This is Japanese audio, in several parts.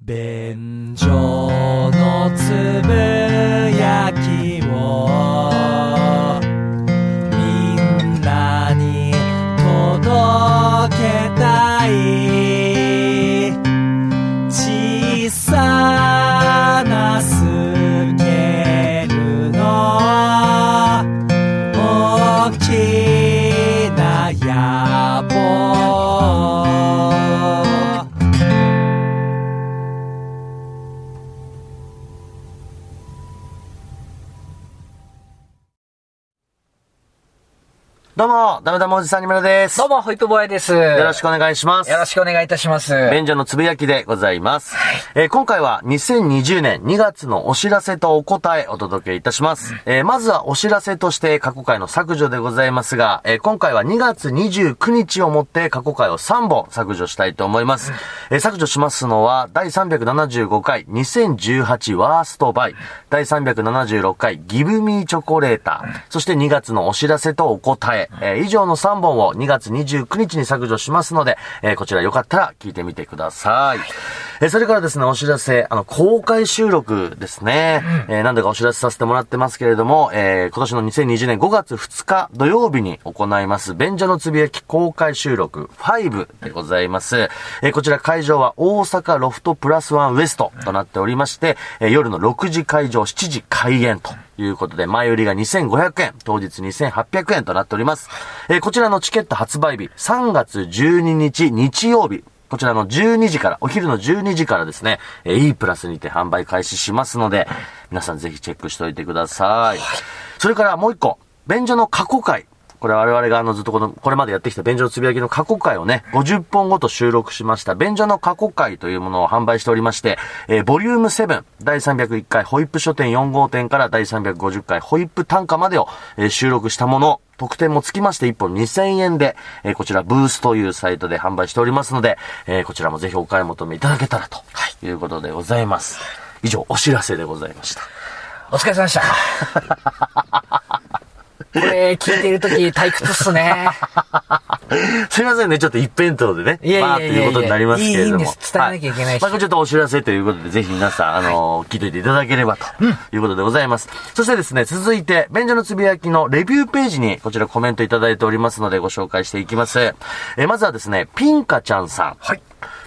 便所のつぶじさんにむらです。どうも、ホイップボーイです。よよろしくお願いします。よろしくお願いいたします。便所のつぶやきでございます。えー今回は2020年2月のお知らせとお答えお届けいたします。えーまずはお知らせとして過去回の削除でございますが、えー今回は2月29日をもって過去回を3本削除したいと思います。えー削除しますのは第375回2018ワーストバイ、第376回ギブミーチョコレーター、そして2月のお知らせとお答え、えー以上の3本を2月29日に削除しますので、えーこちらよかったら聞いてみてください。えーそれからですね、お知らせ、あの、公開収録ですね。えー何度かお知らせさせてもらってますけれども、えー今年の2020年5月2日土曜日に行います、便所のつぶやき公開収録5でございます。えーこちら会場は大阪ロフトプラスワンウエストとなっておりまして、えー夜の6時会場、7時開演ということで、前売りが2500円、当日2800円となっております。えーこちらのチケット発売日、3月12日日曜日、こちらの12時から、お昼の12時からですね、えー E プラスにて販売開始しますので、皆さんぜひチェックしておいてください。それからもう一個、便所の過去回。これ我々があのずっとこの、これまでやってきた便所のつぶやきの過去回をね、50本ごと収録しました便所の過去回というものを販売しておりまして、えーボリューム7、第301回ホイップ書店4号店から第350回ホイップ単価までを、えー収録したもの、特典もつきまして1本2000円で、えーこちらブースというサイトで販売しておりますので、えーこちらもぜひお買い求めいただけたらと、いうことでございます。以上、お知らせでございました。お疲れ様でした。これ、聞いてるとき退屈っすね。すいませんね、ちょっと一辺倒でね。いやいやいやいやバーっていうことになりますけれども。いいんです伝えなきゃいけないしはまあ、ちょっとお知らせということで、ぜひ皆さん、あのー聞いていていただければと、いうことでございます。そしてですね、続いて、便所のつぶやきのレビューページに、こちらコメントいただいておりますので、ご紹介していきます。えーまずはですね、ピンカちゃんさん。はい。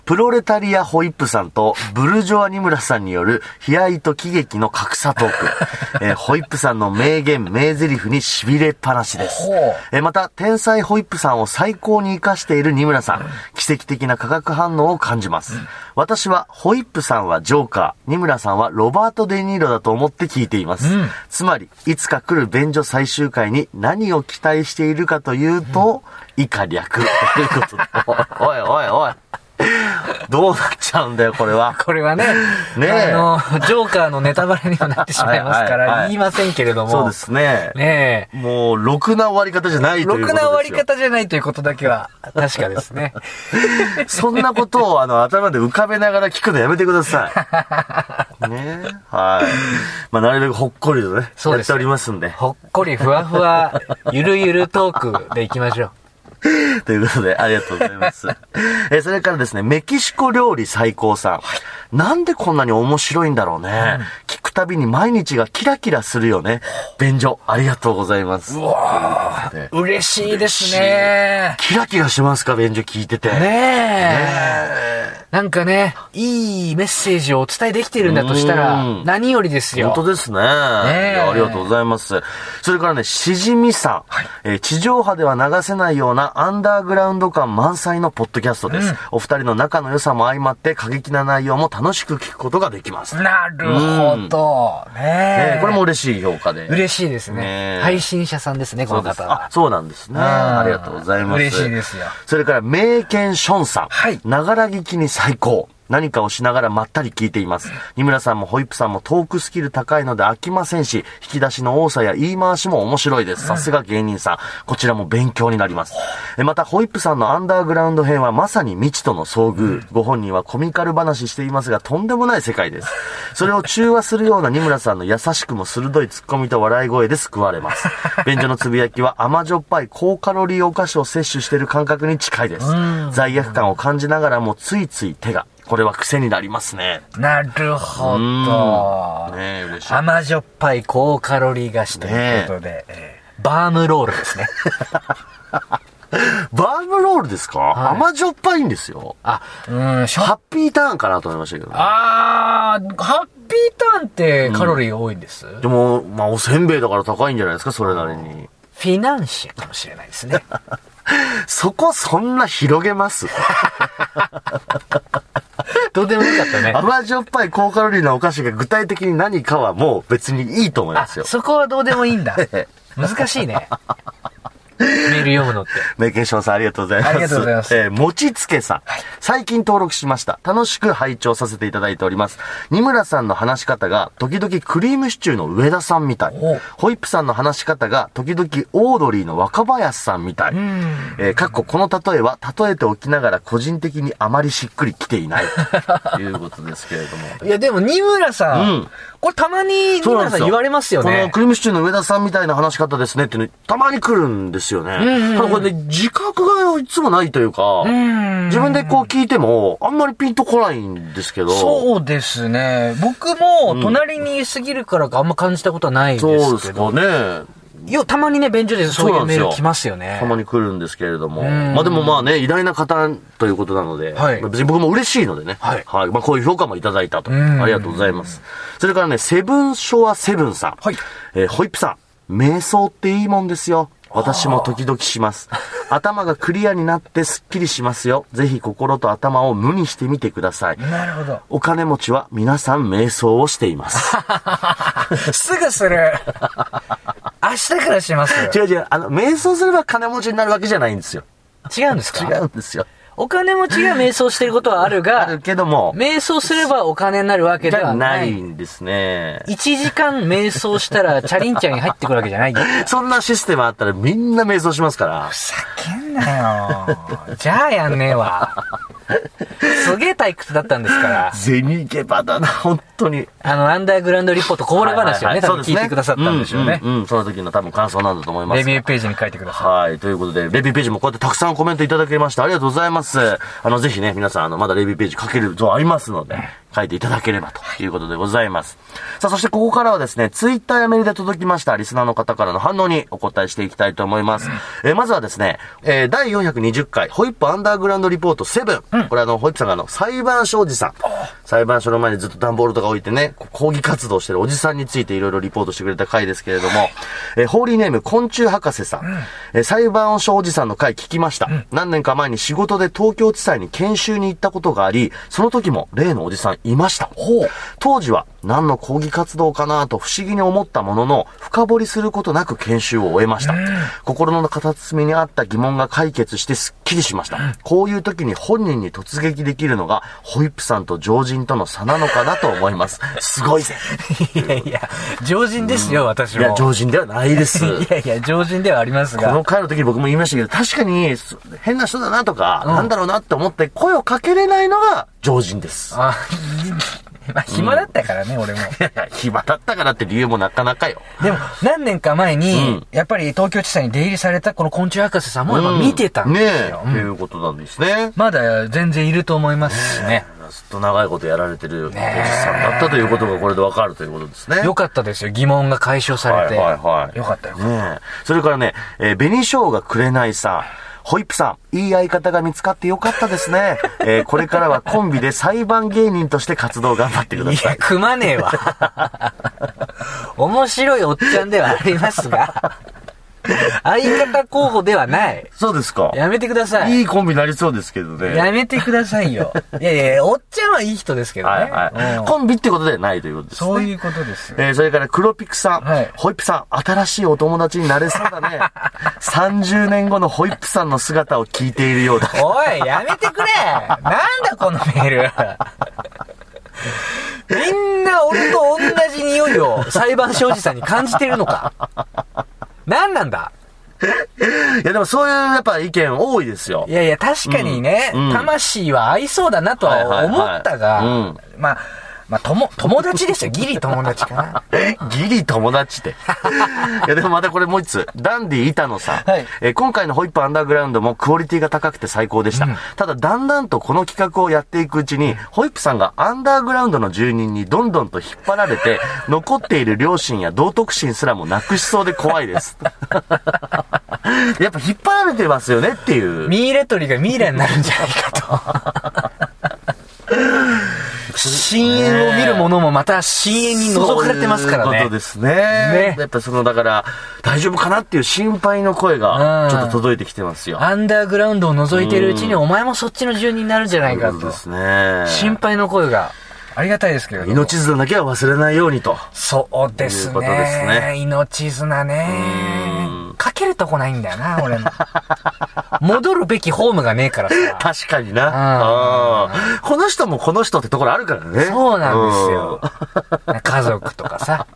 プロレタリアホイップさんとブルジョアニムラさんによる悲哀と喜劇の格差トーク。えーホイップさんの名言、名台詞に痺れっぱなしです。えーまた、天才ホイップさんを最高に活かしているニムラさん。奇跡的な化学反応を感じます。私は、ホイップさんはジョーカー、ニムラさんはロバート・デ・ニーロだと思って聞いています。つまり、いつか来る便所最終回に何を期待しているかというと、以下略。ということで。おいおいおい。どうなっちゃうんだよ、これは。これはね、ねえあの、ジョーカーのネタバレにはなってしまいますかはいはいはいら、言いませんけれども。そうですね。ねもう、ろくな終わり方じゃないえ。ということですよ。ろくな終わり方じゃないということだけは、確かですね。そんなことを、あの、頭で浮かべながら聞くのやめてください。ねはい。まあ、なるべくほっこりとね、そうですやっておりますんで。ほっこりふわふわ、ゆるゆるトークでいきましょう。ということで、ありがとうございます。えーそれからですね、メキシコ料理最高さん。なんでこんなに面白いんだろうね。聞くたびに毎日がキラキラするよね。便所、ありがとうございます。うわ嬉しいですね。キラキラしますか、便所聞いてて。ねえ。なんかね、いいメッセージをお伝えできているんだとしたらうん、何よりですよ。本当ですね。えいやありがとうございます。それからね、しじみさん。えー地上波では流せないようなアンダーグラウンド感満載のポッドキャストです。お二人の仲の良さも相まって過激な内容も楽しく聞くことができます。なるほど。ねええーこれも嬉しい評価で。嬉しいですねね。配信者さんですね、こ。の方はあ、。そうなんですね。ありがとうございます。嬉しいですよ。それから、名犬ションさん。はいながら聞きに最高。何かをしながらまったり聞いています。二村さんもホイップさんもトークスキル高いので飽きませんし、引き出しの多さや言い回しも面白いです。さすが芸人さん。こちらも勉強になります。えまた、ホイップさんのアンダーグラウンド編はまさに未知との遭遇。ご本人はコミカル話していますが、とんでもない世界です。それを中和するような二村さんの優しくも鋭いツッコミと笑い声で救われます。便所のつぶやきは甘じょっぱい高カロリーお菓子を摂取している感覚に近いです。罪悪感を感じながらもついつい手が。これは癖になりますね。なるほうんど。ねえ、嬉しい。甘じょっぱい高カロリー菓子ということで、えーバームロールですね。バームロールですか、い甘じょっぱいんですよ。あ、うん、ハッピーターンかなと思いましたけどね。あー、ハッピーターンってカロリー多いんです、でも、まあ、おせんべいだから高いんじゃないですか、それなりに。フィナンシェかもしれないですね。そこそんな広げます？どうでもよかったね。甘じょっぱい高カロリーなお菓子が具体的に何かはもう別にいいと思いあ、ますよ。そこはどうでもいいんだ。難しいね。メール読むのって。メケンションさんありがとうございます。ありがとうございますえー、もちつけさん。最近登録しました。楽しく拝聴させていただいております。二村さんの話し方が、時々クリームシチューの上田さんみたいお。ホイップさんの話し方が、時々オードリーの若林さんみたい。えー、かっここの例えは、例えておきながら個人的にあまりしっくりきていない。と いうことですけれども。いや、でも、二村さん、うんこれたまに二村さん言われますよこのね。クリームシチューの上田さんみたいな話し方ですねってね、たまに来るんですよね。ただこれね、自覚がいつもないというか、ん自分でこう聞いても、あんまりピンとこないんですけど。そうですね。僕も、隣に過ぎるからかあんま感じたことはないですけど。そうですかね。よ、たまにね、便所でそういうメールそうなんですよ来ますよね。たまに来るんですけれども。んまあでもまあね、偉大な方ということなので、はいまあ別に僕も嬉しいのでね。はいまあこういう評価もいただいたと。んありがとうございます。それからね、セブンショアセブンさん。はいえーホイップさん。瞑想っていいもんですよ。私も時々します。頭がクリアになってスッキリしますよ。ぜひ心と頭を無にしてみてください。なるほど。お金持ちは皆さん瞑想をしています。すぐする。明日からします。違う違う、あの、瞑想すれば金持ちになるわけじゃないんですよ。違うんですか？違うんですよ。お金持ちが瞑想してることはあるが、あるけども、瞑想すればお金になるわけではな。ないいんですね。1時間瞑想したら、チャリンチャリン入ってくるわけじゃない。そんなシステムあったらみんな瞑想しますから。ふざけんなよ。じゃあやんねえわ。すげえ退屈だったんですから。銭ゲバだな、本当に。あの、アンダーグラウンドリポート、こぼれ話をね、多分そうです聞いてくださったんでしょうね。うんうんうん、その時の多分感想なんだと思います。レビューページに書いてくださはい。ということで、レビューページもこうやってたくさんコメントいただけましてありがとうございます。あの、ぜひね、皆さん、あの、まだレビューページ書けるとありますので、書いていただければということでございます。さあ、そしてここからはですね、ツイッターやメールで届きましたリスナーの方からの反応にお答えしていきたいと思います。えーまずはですね、えー第420回、ホイップアンダーグラウンドリポート7。これあの、ホイップさんがあの、裁判所おじさん。裁判所の前にずっと段ボールとか置いてね、抗議活動してるおじさんについていろいろリポートしてくれた回ですけれども、えーホーリーネーム昆虫博士さん。えー裁判所おじさんの回聞きました。何年か前に仕事で東京地裁に研修に行ったことがあり、その時も例のおじさんいました。当時は何の抗議活動かなと不思議に思ったものの、深掘りすることなく研修を終えました。心の片隅にあった疑問が解決してスッキリしました。こういう時に本人に突撃できるのが、ホイップさんと常人との差なのかなと思います。すごいぜ。い。いやいや、常人ですよ、私も。いや、常人ではないです。いやいや、常人ではありますこのが。回の時に僕も言いましたけど、確かに、そ変な人だなとか、なんだろうなって思って声をかけれないのが常人です。あ、まあ、暇だったからね、俺も。暇だったからって理由もなかなかよ。でも、何年か前に、うんやっぱり東京地裁に出入りされたこの昆虫博士さんもやっぱ見てたんですよ。ねえ、うんということなんですね。まだ全然いると思いますしね。ずっと長いことやられてるおじさんだったということがこれでわかるということですね。よかったですよ、疑問が解消されて。はいはいはいよかったよ。ねえ。それからね、えー、紅生姜くれないさん。ホイップさん、いい相方が見つかってよかったですね。えーこれからはコンビで裁判芸人として活動頑張ってくだいや、さい。組まねえわ。面白いおっちゃんではありますが、相方候補ではない。そうですか。やめてください。いいコンビになりそうですけどね。やめてくださいよ。いやいや、おっちゃんはいい人ですけどね。はいはい。うんコンビってことではないということですね。そういうことですよ。えーそれから黒ピクさん。はいホイップさん、新しいお友達になれそうだね。30年後のホイップさんの姿を聞いているようだ。おい、やめてくれなんだこのメール。みんな俺と同じ匂いを裁判所おじさんに感じてるのか何なんだ？いやでもそういうやっぱ意見多いですよ。い。やいや、確かにね、うんうん。魂は合いそうだなとは思ったが、はい。はいはいまあ、まあ、とも、友達ですよ。ギリ友達かな。ギリ友達って。いや、でもまたこれもう一つ。ダンディ板野さん。はいえー今回のホイップアンダーグラウンドもクオリティが高くて最高でした。ただ、だんだんとこの企画をやっていくうちに、ホイップさんがアンダーグラウンドの住人にどんどんと引っ張られて、残っている両親や道徳心すらもなくしそうで怖いです。やっぱ引っ張られてますよねっていう。ミイラ取りがミイラになるんじゃないかと。深淵を見る者もまた深淵に覗かれてますからねそういうこと。ですね。ねやっぱその、だから、大丈夫かなっていう心配の声うんが、ちょっと届いてきてますよ。アンダーグラウンドを覗いてるうちに、お前もそっちの住人になるんじゃないかと。そうですね。心配の声がありがたいですけれども。命綱だけは忘れないようにと。そうですね。いうことですね命綱ね。かけるとこないんだよな、俺も。戻るべきホームがねえからさ。確かにな。この人もこの人ってところあるからね。そうなんですよ。家族とかさ。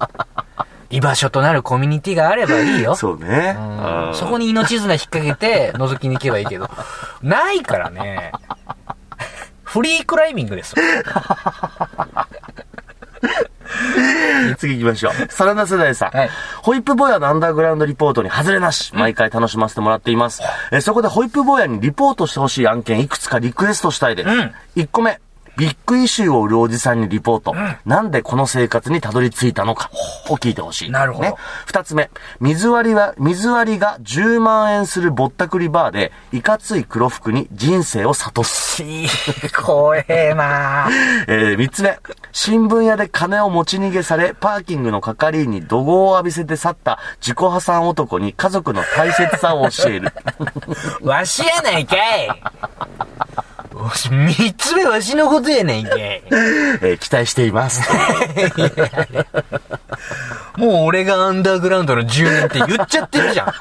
居場所となるコミュニティがあればいいようん。。そうね。んそこに命綱引っ掛けて覗きに行けばいいけど。ないからね。フリークライミングですよ。次行きましょう。サラダ世代さん。はいホイップ坊やのアンダーグラウンドリポートに外れなし。毎回楽しませてもらっています。えそこでホイップ坊やにリポートしてほしい案件いくつかリクエストしたいです。うん1個目。ビッグイシューを売るおじさんにリポート。なんでこの生活にたどり着いたのかを聞いてほしい。なるほどね。二つ目。水割りは、水割りが10万円するぼったくりバーで、いかつい黒服に人生を諭す。し怖えな えー、三つ目。新聞屋で金を持ち逃げされ、パーキングの係員に怒号を浴びせて去った自己破産男に家族の大切さを教える。わしやないかい三つ目わしのことやないかいえー期待しています。もう俺がアンダーグラウンドの住人って言っちゃってるじゃん。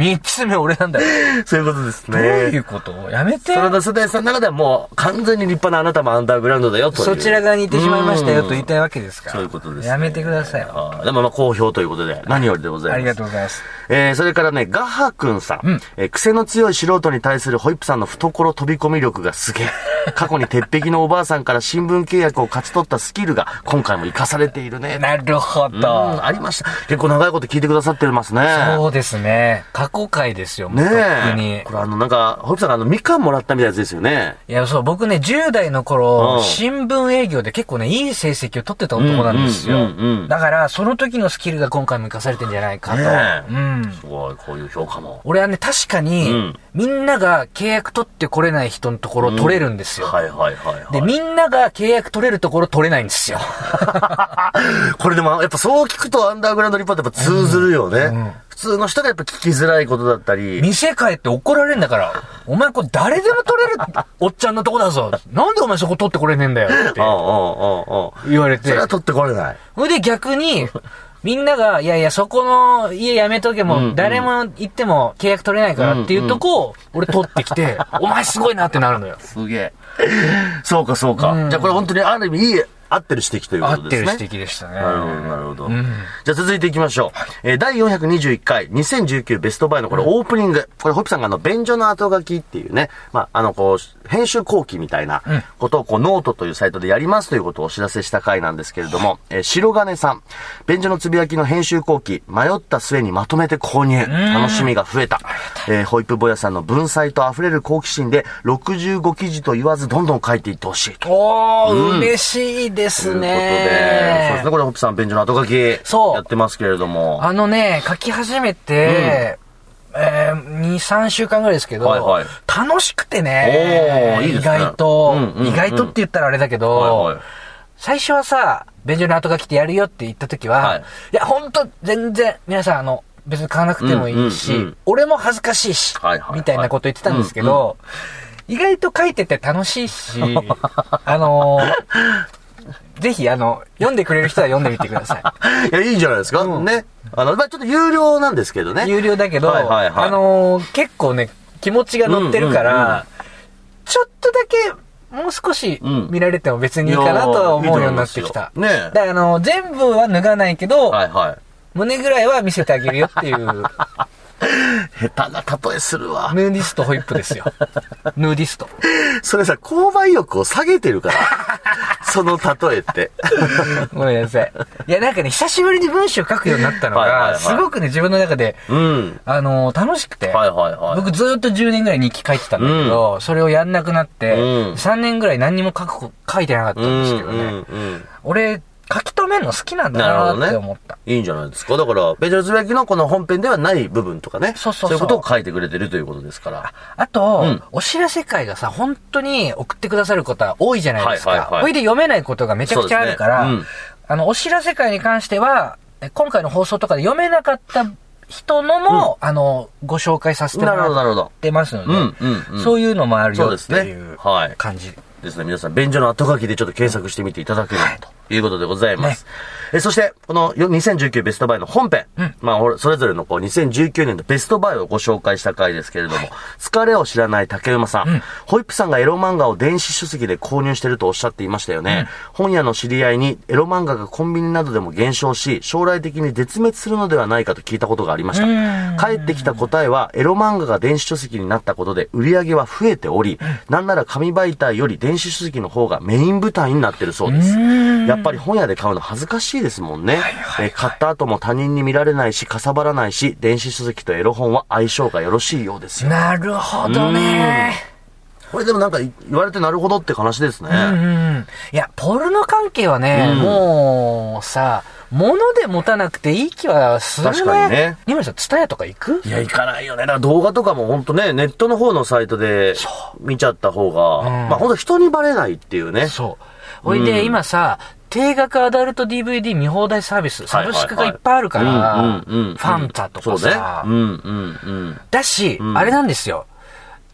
三つ目俺なんだよ。そういうことですどういね。うこと？やめてサ。ラダ世代さんの中ではもう完全に立派なあなたもアンダーグラウンドだよと。そちら側にいてしまいましたよと言いたいわけですから。そういうことですねやめてくださいよ。あーでもまあ好評ということで、何よりでございます。ありがとうございます。えー、それからね、ガハくんさん。うんえー癖の強い素人に対するホイップさんの懐飛び込み力がすげえ。過去に鉄壁のおばあさんから新聞契約を勝ち取ったスキルが今回も活かされているね。なるほうん、ど。ありました。結構長いこと聞いてくださってますね。そうですね。過去回ですよ、ねとっくにえ。。これあの、なんか、ホイさんがあの、みかんもらったみたいなやつですよね。いや、そう、僕ね、10代の頃、うん新聞営業で結構ね、いい成績を取ってた男なんですよ。うんうんうんうんだから、その時のスキルが今回も活かされてんじゃないかと。ねえうん。すごい、こういう評価も。俺はね、確かに、うんみんなが契約取ってこれない人のところを取れるんですよ。はいはいはい、はい。で、みんなが契約取れるところ取れないんですよ。これでも、やっぱそう聞くとアンダーグラウンドリポートやっぱ通ずるよね。普通の人がやっぱ聞きづらいことだったり。店帰って怒られんだから、お前これ誰でも取れるおっちゃんのとこだぞ。なんでお前そこ取ってこれねえんだよって。言われてそれ。は取ってこれない。ほいで逆に、みんなが、いやいや、そこの家やめとけも、誰も行っても契約取れないからっていうとこを、俺取ってきて、お前すごいなってなるのよ。すげえ。そうか、そうか。うんじゃあこれ本当にある意味いい、合ってる指摘というこ合ってるとですね。指摘でしたね。なるほど、なるほど。んじゃあ続いていきましょう。えー第421回、2019ベストバイのこれオープニング。これ、ホッピさんがあの、便所の後書きっていうね、まあ、あの、こう、編集後記みたいなことを、こう、ノートというサイトでやりますということをお知らせした回なんですけれども、えー白金さん、便所のつぶやきの編集後記、迷った末にまとめて購入。楽しみが増えた。えーホイップボヤさんの文才と溢れる好奇心で、65記事と言わず、どんどん書いていってほしいと。おー、嬉しいですということで、そうですね。ね。。これ、ホッピさん、便所の後書き、そう。やってますけれども。あのね、書き始めて、えー、2、3週間ぐらいですけど、はいはい。楽しくてね、おーいいですね。意外と、うんうんうん。意外とって言ったらあれだけど、はいはい。最初はさ、便所の後書きってやるよって言った時は、はい。い、や、ほんと、全然、皆さん、あの、別に買わなくてもいいし、うんうんうん。俺も恥ずかしいし、はいはいはい。みたいなこと言ってたんですけど、意外と書いてて楽しいし、あのーぜひ、あの、読んでくれる人は読んでみてください。いや、いいんじゃないですか？うんね。あの、まあちょっと有料なんですけどね。有料だけど、はいはいはいあのー結構ね、気持ちが乗ってるから、うんうんうんちょっとだけ、もう少しうん見られても別にいいかなとは思うようになってきた。ねだからあのー全部は脱がないけど、はいはい。胸ぐらいは見せてあげるよっていう、ヌ 下手な例えするわ。ヌーディストホイップですよ。ヌーディスト。それさ、購買意欲を下げてるから。その例えって。ごめんなさい。いや、なんかね、久しぶりに文章書くようになったのが、はいはいはいすごくね、自分の中で、うん。あのー楽しくて、はいはいはい。僕ずーっと10年ぐらい日記書いてたんだけど、それをやんなくなって、うん3年ぐらい何にも書く、書いてなかったうんんですけどね。うんうん。俺、書き留めるの好きなんだなって思った。いいんじゃないですか？だから、ベジャルズベキのこの本編ではない部分とかね。そうそうそういうことを書いてくれてるということですから。あと、うんお知らせ会がさ、本当に送ってくださることは多いじゃないですか。はいはいはいこれで読めないことがめちゃくちゃあるから、そうですねあの、お知らせ会に関しては、え今回の放送とかで読めなかった人のも、あの、ご紹介させてもらっ。てますので、うんうんうんそういうのもあるよってそうですねいうはい感じ。ですね、皆さん、便所の後書きでちょっと検索してみていただければということでございます。えそして、このよ2019ベストバイの本編、まあ、ほらそれぞれのこう2019年のベストバイをご紹介した回ですけれども、疲れを知らない竹馬さん,、ホイップさんがエロ漫画を電子書籍で購入してるとおっしゃっていましたよね。本屋の知り合いにエロ漫画がコンビニなどでも減少し、将来的に絶滅するのではないかと聞いたことがありました。帰ってきた答えは、エロ漫画が電子書籍になったことで売り上げは増えており、なんなら紙媒体より電子書籍の方がメイン舞台になってるそうです。やっぱり本屋で買うの恥ずかしいですもんね。えー買った後も他人に見られないし、かさばらないし、電子書籍とエロ本は相性がよろしいようですよ。なるほどね。これでもなんか言われてなるほどって話ですね。うんうん。いや、ポルノ関係はね、うんもうさ、物で持たなくていい気はするね。確かにね。今さん、ツタヤとか行く？いや、行かないよね。だから動画とかも本当ね、ネットの方のサイトで見ちゃった方が、うんまあ本当人にバレないっていうね。そう。ほいで、うん今さ、定額アダルト DVD 見放題サービス、サブスクがいっぱいあるから、ファンタとかさ、。だし、うんあれなんですよ。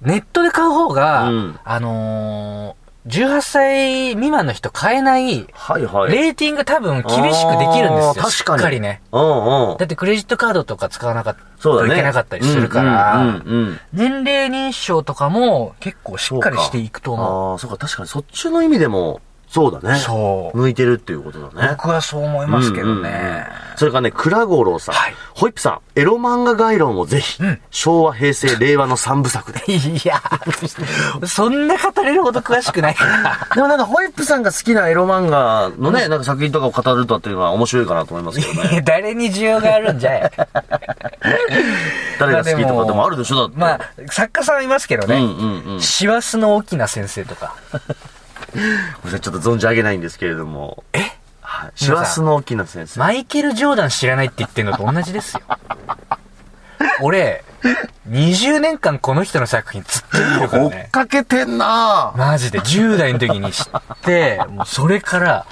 ネットで買う方が、うんあのー、18歳未満の人買えない、はいはい。レーティング多分厳しくできるんですよ。しっかりね。うんうんだ。ってクレジットカードとか使わなかったね。といけなかったりするから、うんうんうんうん年齢認証とかも結構しっかりしていくと思ああ、そうか、確かにそっちの意味でも、そうだう。ね。そう。向いてるっていうことだね。僕はそう思いますけどうんうんうんね。それからね、倉五郎さん。はいホイップさん、エロ漫画概論をぜひ、うん昭和、平成、令和の三部作で。いや、そんな語れるほど詳しくないから。でもなんか、ホイップさんが好きなエロ漫画のね、なんか作品とかを語るとっていうのは面白いかなと思いますけどいね。や誰に需要があるんじゃい。誰が好きとかでもあるでしょ、だって。まあ、作家さんいますけどね。うんうんうん。師走の沖縄先生とか。ごめんなさいちょっと存じ上げないんですけれども。え？はい。師走の沖縄先生。マイケル・ジョーダン知らないって言ってんのと同じですよ。俺、20年間この人の作品ずっと見てるから追っね。かけてんなぁ。マジで10代の時に知って、もうそれから、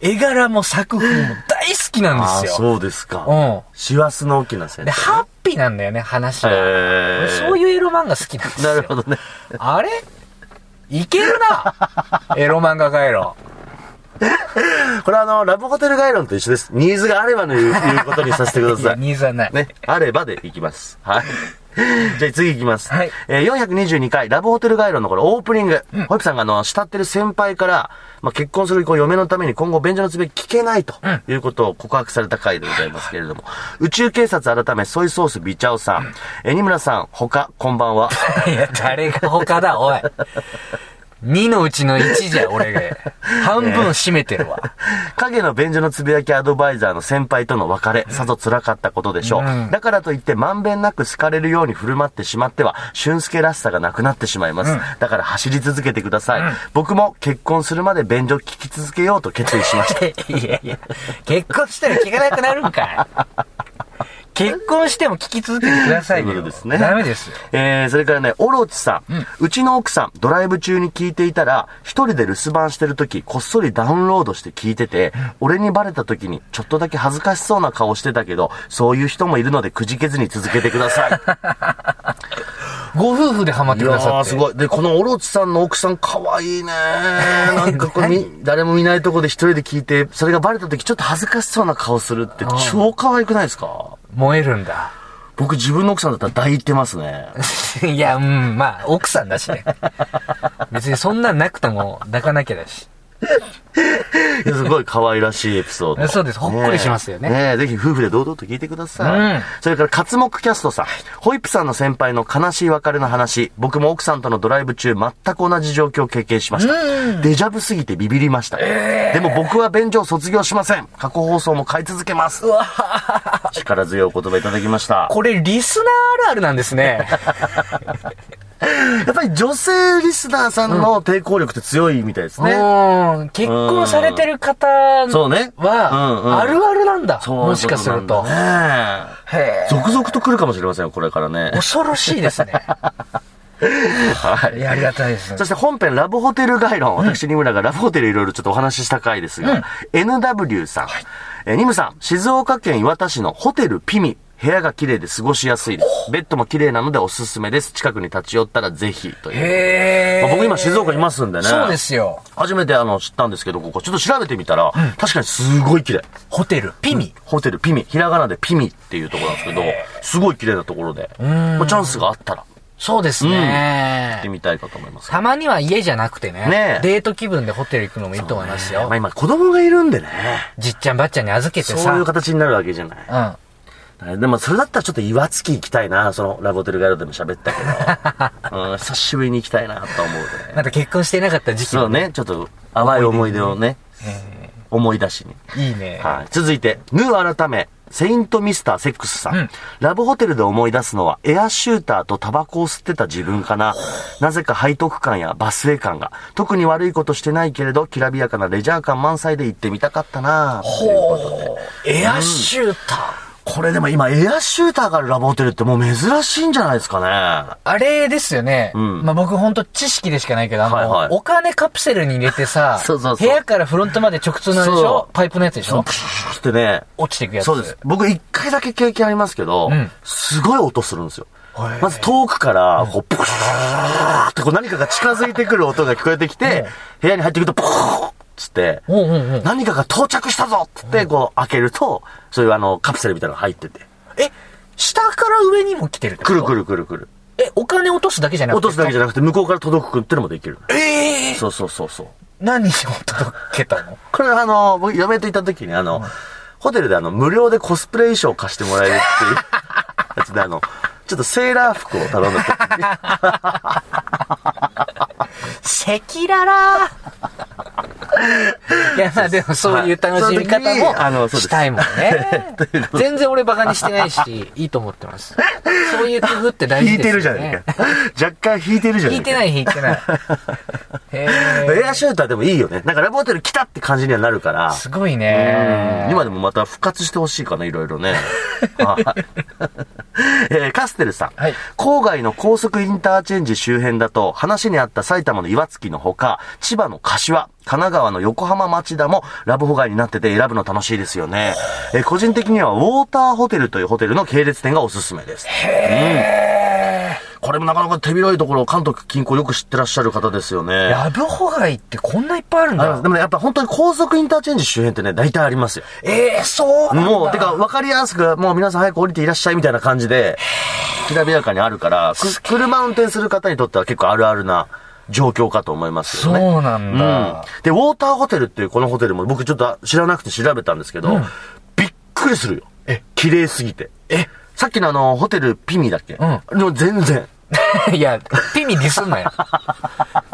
絵柄も作風も大好きなんああ、ですよ。そうですか。うん。師走の沖縄先生、で、ハッピーなんだよね、話は。へ俺ーそういうエロ漫画好きなんですよ。なるほどね。あれいけるな エロ漫画回路。これあの、ラブホテル概論と一緒です。ニーズがあればのいういうことにさせてください。ニーズはない。ね。あればでいきます。はい。じゃあ次いきます。はいえー、422回、ラブホテル概論のこれオープニング。ホイップさんがあの、慕ってる先輩から、まあ、結婚する嫁のために今後便所のつべ聞けないということを告白された回でございますけれども、宇宙警察改めソイソースビチャオさん、えー、二村さん、他、こんばんは。いや、誰が他だ、おい。2のうちの1じゃ、俺が。半分占めてるわ。影の便所のつぶやきアドバイザーの先輩との別れ、さぞ辛かったことでしょう。うんだからといって、まんべんなく好かれるように振る舞ってしまっては、俊介らしさがなくなってしまいます。だから走り続けてください。僕も結婚するまで便所聞き続けようと決意しました。いやいや、結婚したら聞かなくなるんかい。結婚しても聞き続けてくださいよ。そうですねダメですよ。えー、それからね、オロチさん,、うちの奥さん、ドライブ中に聞いていたら、一人で留守番してる時、こっそりダウンロードして聞いてて、俺にバレた時に、ちょっとだけ恥ずかしそうな顔してたけど、そういう人もいるのでくじけずに続けてください。ご夫婦でハマってくださって。すごい。で、このオロチさんの奥さん、可愛いねなんかこれ、み誰も見ないとこで一人で聞いて、それがバレた時、ちょっと恥ずかしそうな顔するって、超可愛くないですか？燃えるんだ。僕、自分の奥さんだったら抱いてますね。いや、うん、まあ、奥さんだしね。別にそんなんなくても抱かなきゃだし。すごい可愛らしいエピソード。そうですほっこりしますよねねえぜひ夫婦で堂々と聞いてください。うんそれから、活目キャストさん。ホイップさんの先輩の悲しい別れの話。僕も奥さんとのドライブ中、全く同じ状況を経験しました。デジャブすぎてビビりました。でも僕は便所を卒業しません。過去放送も買い続けます。力強いお言葉いただきました。これ、リスナーあるあるなんですね。やっぱり女性リスナーさんの抵抗力って強いみたいですね。うん。結婚されてる方は、あるあるなんだ。そういうもしかすると。ね。続々と来るかもしれませんよ、これからね。恐ろしいですね。はいありがたいです。そして本編ラブホテル概論。私、ニムラがラブホテルいろいろちょっとお話しした回ですが、NW さん。えーニムさん、静岡県磐田市のホテルピミ。部屋が綺麗で過ごしやすいです。ベッドも綺麗なのでおすすめです。近くに立ち寄ったらぜひ。という。へまあ僕今静岡いますんでね。そうですよ。初めてあの知ったんですけど、ここちょっと調べてみたら、確かにすごい綺麗。ホテル、ピミ。ホテルピミ。ひらがなでピミっていうところなんですけど、すごい綺麗なところで、まあチャンスがあったらそうです行ってね。みたいかと思います。たまには家じゃなくてね。ねえデート気分でホテル行くのもいいと思いますよまあ。今子供がいるんでね。じっちゃんばっちゃんに預けてさ。そういう形になるわけじゃない。うん。でもそれだったらちょっと岩槻行きたいな、そのラブホテルガイドでも喋ったけど。うん、久しぶりに行きたいなと思うね。まだ結婚していなかった時期のそうね、ちょっと淡い思い出をね、思い出しに。いいね。はい。続いて、ヌー改め、セイントミスターセックスさん,、うんラブホテルで思い出すのは、エアシューターとタバコを吸ってた自分かな。なぜか背徳感やバスエ感が。特に悪いことしてないけれど、きらびやかなレジャー感満載で行ってみたかったなということで。エアシューター。これでも今、エアシューターがあるラブホテルってもう珍しいんじゃないですかね。あれですよね。んまあ僕ほんと知識でしかないけど、あの、はいはいお金カプセルに入れてさ、そうそうそう部屋からフロントまで直通のあれでしそょパイプのやつでしょ？プシューってね。落ちていくやつ。そうです。僕一回だけ経験ありますけど、んすごい音するんですよ。まず遠くから、こう、プシューってこう何かが近づいてくる音が聞こえてきて、部屋に入ってくると、プーッつって、うんうんうん。何かが到着したぞっつって、こう開けると、そういうあの、カプセルみたいなのが入ってて。え、下から上にも来てるってこと？くるくるくるくる。え、お金落とすだけじゃなくて？落とすだけじゃなくて、向こうから届くってのもできる。ええそうそうそうそう。何を届けたの？これあの、僕嫁といた時にあの、ホテルであの、無料でコスプレ衣装を貸してもらえるっていうやつであの、ちょっとセーラー服を頼んだ時に、赤裸々いや、まあでもそういう楽しみ方もしたいもんね。全然俺バカにしてないし、いいと思ってます。そういう工夫って大引い事ですよね。てるじゃないか。若干引いてるじゃないか。引いてない引いてない。へエアシューターでもいいよね。なんかラブホテル来たって感じにはなるから。ーすごいうんね。今でもまた復活してほしいかな、いろいろね。はい えーカステルさん。はい郊外の高速インターチェンジ周辺だと、話にあった埼玉の岩槻のほか、千葉の柏、神奈川の横浜町田もラブホ街になってて選ぶの楽しいですよね。えー個人的にはウォーターホテルというホテルの系列店がおすすめです。これもなかなか手広いところ、関東近郊よく知ってらっしゃる方ですよね。ラブホ街ってこんないっぱいあるんだで。もね、やっぱ本当に高速インターチェンジ周辺ってね、大体ありますよ。ええそうなんだ。もう、てか、わかりやすく、もう皆さん早く降りていらっしゃいみたいな感じで、きらびやかにあるから、く車運転する方にとっては結構あるあるな状況かと思いますよね。そうなんだ。うん。で、ウォーターホテルっていうこのホテルも僕ちょっと知らなくて調べたんですけど、びっくりするよ。え綺麗すぎて。えさっきのあの、ホテルピミだっけ？うんでも全然。いや、ピミディスんなよ。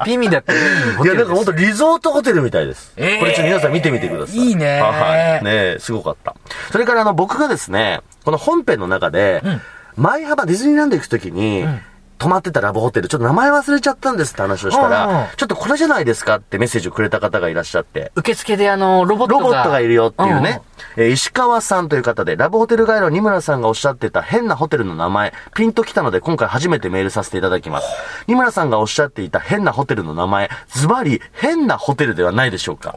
ピミだっていいホいや、なんか本当リゾートホテルみたいです。えーこれちょっと皆さん見てみてください。いいねはい。ねえすごかった。それからあの、僕がですね、この本編の中で、前幅ディズニーランド行くときに、泊まってたラブホテル、ちょっと名前忘れちゃったんですって話をしたら、うんうんちょっとこれじゃないですかってメッセージをくれた方がいらっしゃって、受付であの、ロボットが。ロボットがいるよっていうね、えー石川さんという方で、ラブホテルガイド二村さんがおっしゃってた変なホテルの名前、ピンときたので今回初めてメールさせていただきます。二村さんがおっしゃっていた変なホテルの名前、ズバリ変なホテルではないでしょうか。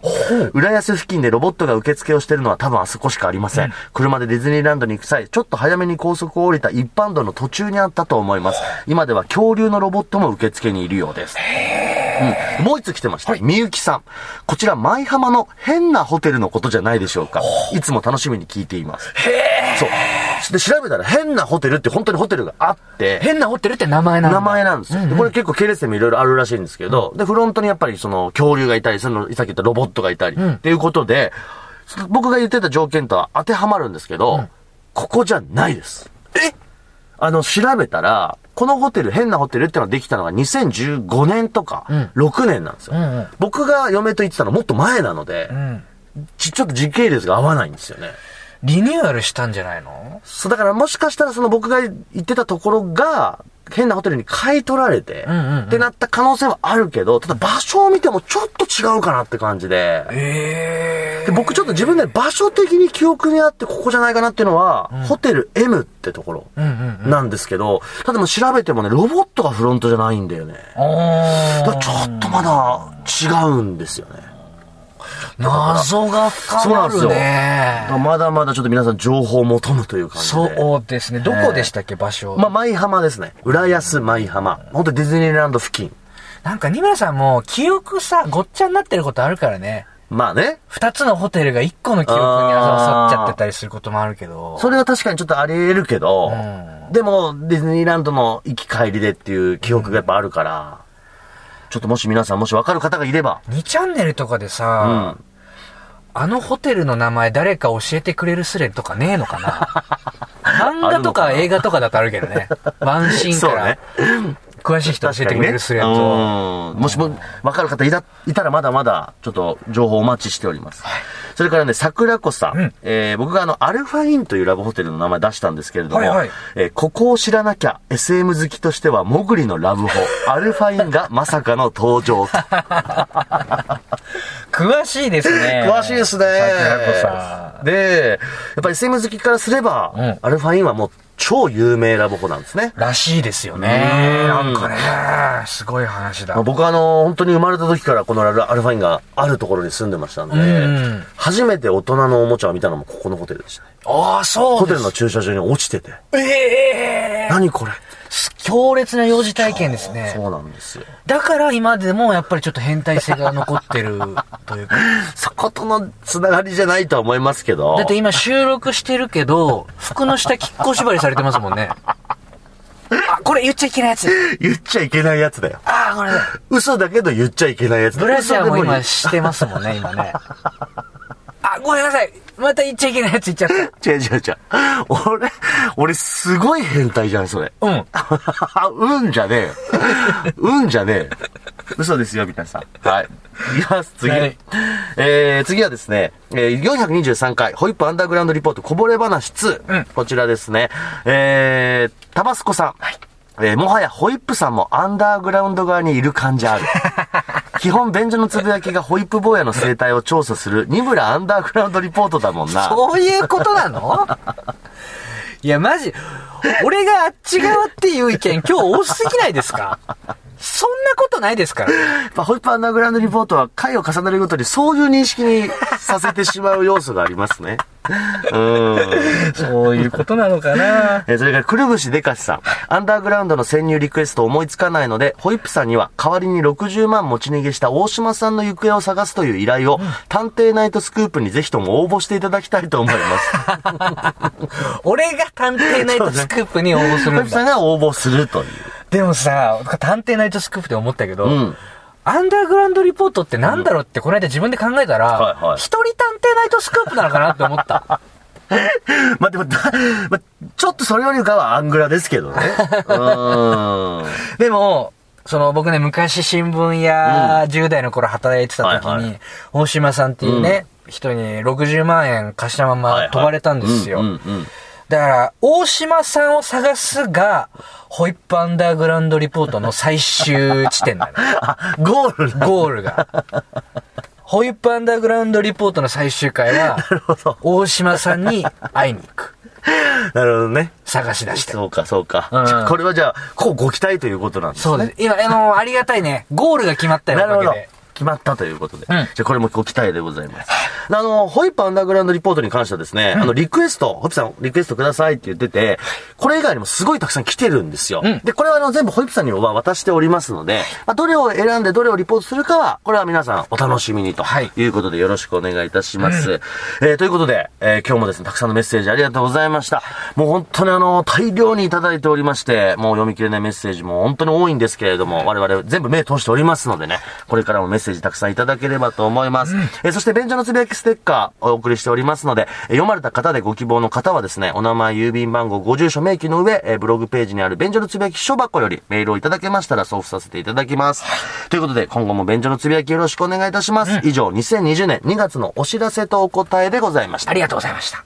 浦安付近でロボットが受付をしているのは多分あそこしかありません。車でディズニーランドに行く際、ちょっと早めに高速を降りた一般道の途中にあったと思います。今では恐竜のロボットも受付にいるようです。へうんもう一つ来てました。みゆきさん。こちら、舞浜の変なホテルのことじゃないでしょうか。いつも楽しみに聞いています。そう。で、調べたら変なホテルって本当にホテルがあって、変なホテルって名前なんだ。名前なんですよ。でこれ結構系列店もいろいろあるらしいんですけど、で、フロントにやっぱりその恐竜がいたり、その、さっき言ったロボットがいたり、っていうことで、僕が言ってた条件とは当てはまるんですけど、ここじゃないです。え？あの、調べたら、このホテル、変なホテルってのができたのが2015年とか、ん6年なんですよ。うんうん僕が嫁と言ってたのもっと前なので、うん。ちちょっと時系列が合わないんですよね。リニューアルしたんじゃないの？そう、だからもしかしたらその僕が言ってたところが、変なホテルに買い取られて、うんうんうんってなった可能性はあるけど、ただ場所を見てもちょっと違うかなって感じで、えで僕ちょっと自分で場所的に記憶にあってここじゃないかなっていうのは、ホテル M ってところうんうんうん。なんですけど、ただもう調べてもね、ロボットがフロントじゃないんだよね。あだちょっとまだ違うんですよね。謎が深まるそうなんですよ。だかね。らまだまだちょっと皆さん情報を求むという感じで。そうですね。どこでしたっけ、場所。まあ、舞浜ですね。浦安舞浜。本当ディズニーランド付近。なんか、二村さんも、記憶さ、ごっちゃになってることあるからね。まあね。二つのホテルが一個の記憶にあさっちゃってたりすることもあるけど。それは確かにちょっとあり得るけど、んでも、ディズニーランドの行き帰りでっていう記憶がやっぱあるから、ちょっともし皆さんもし分かる方がいれば、2チャンネルとかでさ、うん。あのホテルの名前誰か教えてくれるスレンとかねえのかな。漫画とか映画とかだとあるけどね。ワンシーンから。そうね。詳しい人教えてくれるスレンと。うんもしも分かる方いたいたらまだまだちょっと情報お待ちしております。それからね、桜子さん。うんえー僕があの、アルファインというラブホテルの名前出したんですけれども、はいはいえーここを知らなきゃ SM 好きとしては、モグリのラブホ、アルファインがまさかの登場と。詳しいですね。詳しいですね。桜子さん。で、やっぱり SM 好きからすれば、うんアルファインはもう超有名ラブホなんですね。らしいですよね。うんなんかね、すごい話だまあ、。僕はあの、本当に生まれた時からこのアルアルファインがあるところに住んでましたんで、うん初めて大人のおもちゃを見たのもここのホテルでしたね。ああ、そうホテル。の駐車場に落ちてて、ええ何これ強烈な幼児体験ですね。そうなんですよ。だから今でもやっぱりちょっと変態性が残ってるというか。そことのつながりじゃないとは思いますけど。だって今収録してるけど、服の下きっこ縛りされてますもんね。あ、これ言っちゃいけないやつ。言っちゃいけないやつだよ。ああ、これだ。嘘だけど言っちゃいけないやつだブラジャーも今してますもんね、今ね。あ、ごめんなさい。また言っちゃいけないやつ言っちゃっ違う違う違う。俺、俺すごい変態じゃん、それ。た。うん。うんじゃねえよ。うんじゃねえよ。嘘ですよ、みたいなさん。はい。いきます、次。はいえー、次はですね、えー、423回、ホイップアンダーグラウンドリポートこぼれ話2。うんこちらですね。えー、タバスコさん。えーもはやホイップさんもアンダーグラウンド側にいる感じある。基本、便所のつぶやきがホイップ坊やの生態を調査する、ニブラアンダーグラウンドリポートだもんな。そういうことなの？いや、マジ、俺があっち側っていう意見今日多すぎないですか？そんなことないですからね。まあ、ホイップアンダーグラウンドリポートは回を重ねるごとにそういう認識にさせてしまう要素がありますね。うん。そういうことなのかなえーそれから、くるぶしでかしさん。アンダーグラウンドの潜入リクエスト思いつかないので、ホイップさんには代わりに60万持ち逃げした大島さんの行方を探すという依頼を、探偵ナイトスクープにぜひとも応募していただきたいと思います。俺が探偵ナイトスクープに応募するん ホイップさんだ。が応募するという。でもさ、探偵ナイトスクープで思ったけど、うんアンダーグラウンドリポートってなんだろうってこの間自分で考えたら、はいはい一人探偵ナイトスクープなのかなって思った。まあ、でもだ、まあ、ちょっとそれよりかはアングラですけどね。うん。でも、その僕ね、昔新聞や10代の頃働いてた時に、はいはい大島さんっていうね、人に60万円貸したまま飛ばれたんですよ。うんうんうんだから、大島さんを探すが、ホイップアンダーグラウンドリポートの最終地点なの。あ、ゴールだ。ゴールが。ホイップアンダーグラウンドリポートの最終回は、大島さんに会いに行く。なるほどね。探し出して。そうか、そうか。うんこれはじゃあ、こうご期待ということなんですね。そうです。今、あの、ありがたいね。ゴールが決まったよ、なるほどおかげで。決まったということで。んじゃあこれもご期待でございます。あの、ホイップアンダーグラウンドリポートに関してはですね、あの、リクエスト、ホイップさんリクエストくださいって言ってて、これ以外にもすごいたくさん来てるんですよ。で、これはあの、全部ホイップさんには渡しておりますので、まあ、どれを選んでどれをリポートするかは、これは皆さんお楽しみにとはいいうことでよろしくお願いいたします。えーということで、えー今日もですね、たくさんのメッセージありがとうございました。もう本当にあの、大量にいただいておりまして、もう読み切れないメッセージも本当に多いんですけれども、我々全部目通しておりますのでね、これからもメッセージたくさんいただければと思います。えーそして、便所のつぶやきステッカーお送りしておりますので、えー読まれた方でご希望の方はですね、お名前、郵便番号、ご住所、明記の上、えーブログページにある便所のつぶやき書箱よりメールをいただけましたら送付させていただきます。ということで、今後も便所のつぶやきよろしくお願いいたします。以上、2020年2月のお知らせとお答えでございましたあ。りがとうございました。